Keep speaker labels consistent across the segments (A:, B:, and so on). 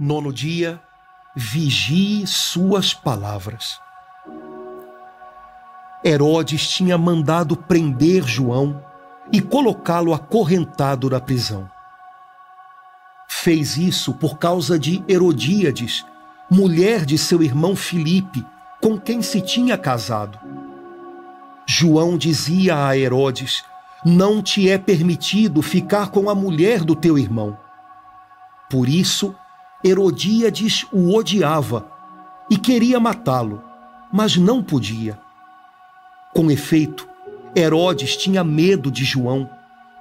A: Nono dia, vigie suas palavras. Herodes tinha mandado prender João e colocá-lo acorrentado na prisão. Fez isso por causa de Herodíades, mulher de seu irmão Filipe, com quem se tinha casado. João dizia a Herodes: Não te é permitido ficar com a mulher do teu irmão. Por isso, Herodíades o odiava e queria matá-lo, mas não podia. Com efeito, Herodes tinha medo de João,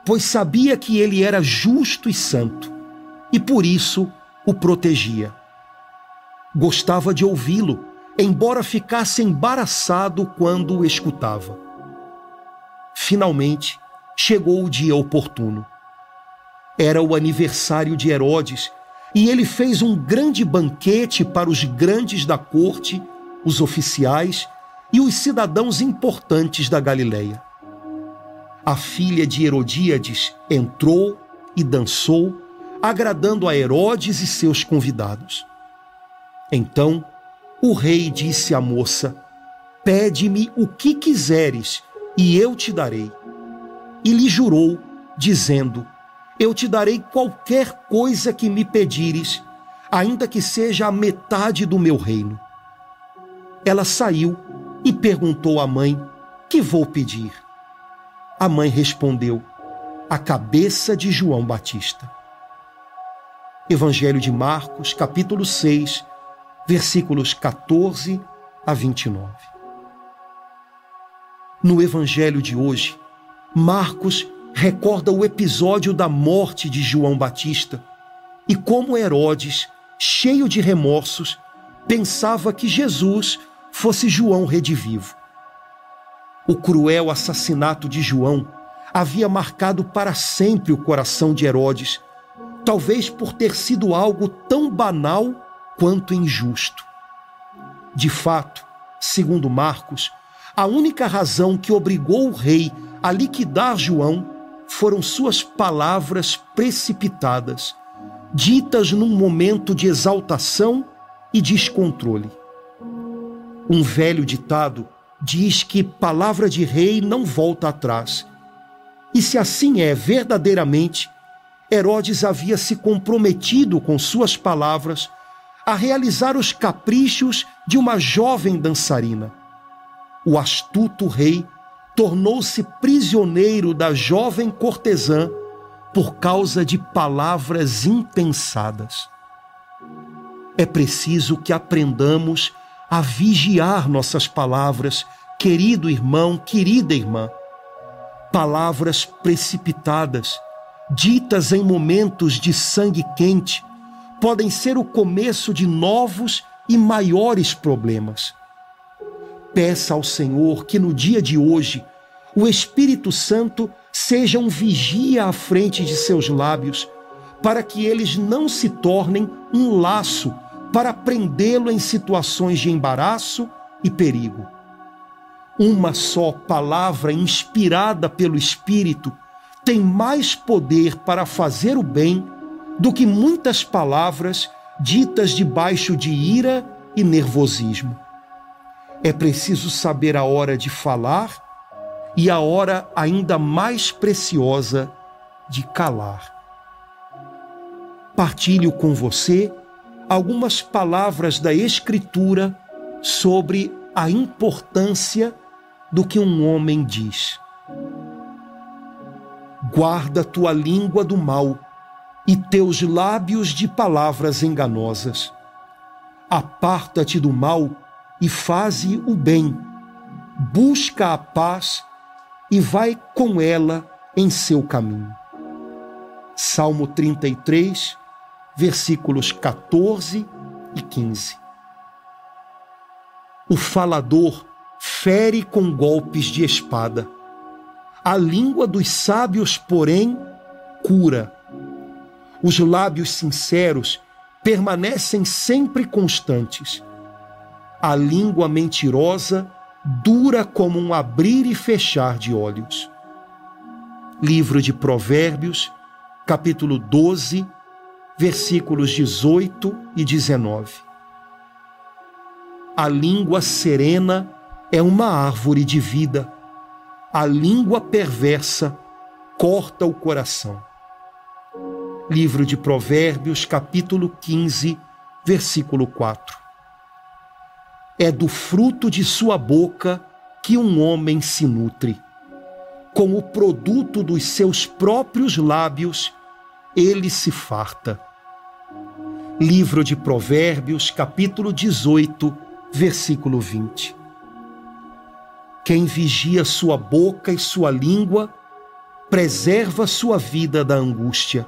A: pois sabia que ele era justo e santo, e por isso o protegia. Gostava de ouvi-lo, embora ficasse embaraçado quando o escutava. Finalmente, chegou o dia oportuno. Era o aniversário de Herodes e ele fez um grande banquete para os grandes da corte, os oficiais e os cidadãos importantes da Galileia. A filha de Herodíades entrou e dançou, agradando a Herodes e seus convidados. Então o rei disse à moça: Pede-me o que quiseres e eu te darei. E lhe jurou, dizendo: Eu te darei qualquer coisa que me pedires, ainda que seja a metade do meu reino. Ela saiu e perguntou à mãe: Que vou pedir? A mãe respondeu: A cabeça de João Batista. Evangelho de Marcos, capítulo 6, versículos 14 a 29. No Evangelho de hoje, Marcos recorda o episódio da morte de João Batista e como Herodes, cheio de remorsos, pensava que Jesus fosse João redivivo. O cruel assassinato de João havia marcado para sempre o coração de Herodes, talvez por ter sido algo tão banal quanto injusto. De fato, segundo Marcos, a única razão que obrigou o rei a liquidar João foram suas palavras precipitadas, ditas num momento de exaltação e descontrole. Um velho ditado diz que palavra de rei não volta atrás. E se assim é verdadeiramente, Herodes havia se comprometido com suas palavras a realizar os caprichos de uma jovem dançarina. O astuto rei tornou-se prisioneiro da jovem cortesã por causa de palavras impensadas. É preciso que aprendamos a vigiar nossas palavras, querido irmão, querida irmã. Palavras precipitadas, ditas em momentos de sangue quente, podem ser o começo de novos e maiores problemas. Peça ao Senhor que no dia de hoje o Espírito Santo seja um vigia à frente de seus lábios, para que eles não se tornem um laço para prendê-lo em situações de embaraço e perigo. Uma só palavra inspirada pelo Espírito tem mais poder para fazer o bem do que muitas palavras ditas debaixo de ira e nervosismo. É preciso saber a hora de falar e a hora ainda mais preciosa de calar. Partilho com você algumas palavras da Escritura sobre a importância do que um homem diz. Guarda tua língua do mal e teus lábios de palavras enganosas. Aparta-te do mal e faze o bem. Busca a paz e vai com ela em seu caminho. Salmo 33, versículos 14 e 15. O falador fere com golpes de espada. A língua dos sábios, porém, cura. Os lábios sinceros permanecem sempre constantes. A língua mentirosa dura como um abrir e fechar de olhos. Livro de Provérbios, capítulo 12, versículos 18 e 19. A língua serena é uma árvore de vida, a língua perversa corta o coração. Livro de Provérbios, capítulo 15, versículo 4. É do fruto de sua boca que um homem se nutre. Com o produto dos seus próprios lábios, ele se farta. Livro de Provérbios, capítulo 18, versículo 20. Quem vigia sua boca e sua língua, preserva sua vida da angústia.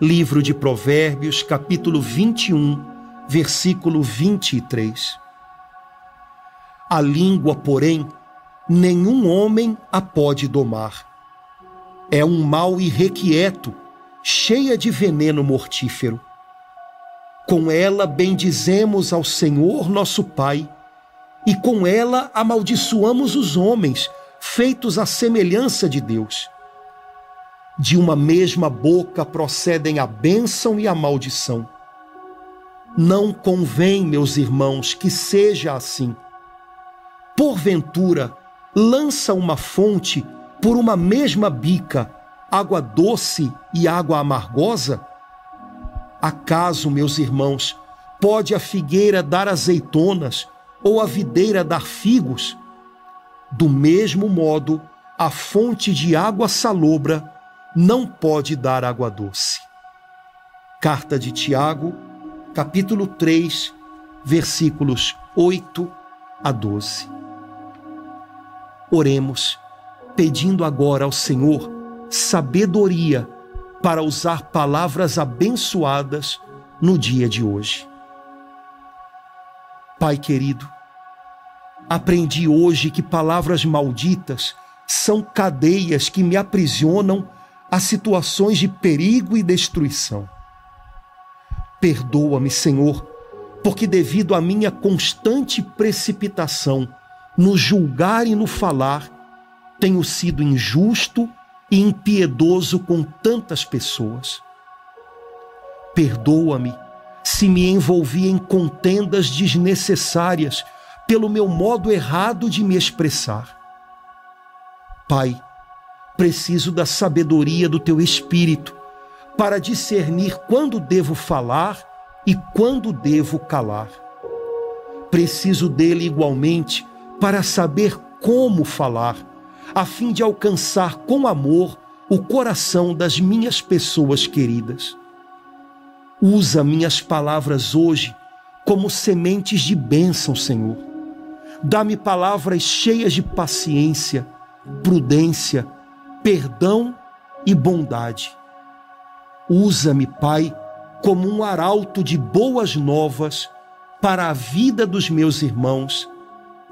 A: Livro de Provérbios, capítulo 21, versículo 23. A língua, porém, nenhum homem a pode domar. É um mal irrequieto, cheia de veneno mortífero. Com ela bendizemos ao Senhor nosso Pai e com ela amaldiçoamos os homens, feitos à semelhança de Deus. De uma mesma boca procedem a bênção e a maldição. Não convém, meus irmãos, que seja assim. Porventura, lança uma fonte por uma mesma bica, água doce e água amargosa? Acaso, meus irmãos, pode a figueira dar azeitonas ou a videira dar figos? Do mesmo modo, a fonte de água salobra não pode dar água doce. Carta de Tiago, capítulo 3, versículos 8 a 12. Oremos, pedindo agora ao Senhor sabedoria para usar palavras abençoadas no dia de hoje. Pai querido, aprendi hoje que palavras malditas são cadeias que me aprisionam a situações de perigo e destruição. Perdoa-me, Senhor, porque devido à minha constante precipitação no julgar e no falar, tenho sido injusto e impiedoso com tantas pessoas. Perdoa-me se me envolvi em contendas desnecessárias pelo meu modo errado de me expressar. Pai, preciso da sabedoria do teu espírito para discernir quando devo falar e quando devo calar. Preciso dele igualmente para saber como falar, a fim de alcançar com amor o coração das minhas pessoas queridas. Usa minhas palavras hoje como sementes de bênção, Senhor. Dá-me palavras cheias de paciência, prudência, perdão e bondade. Usa-me, Pai, como um arauto de boas novas para a vida dos meus irmãos,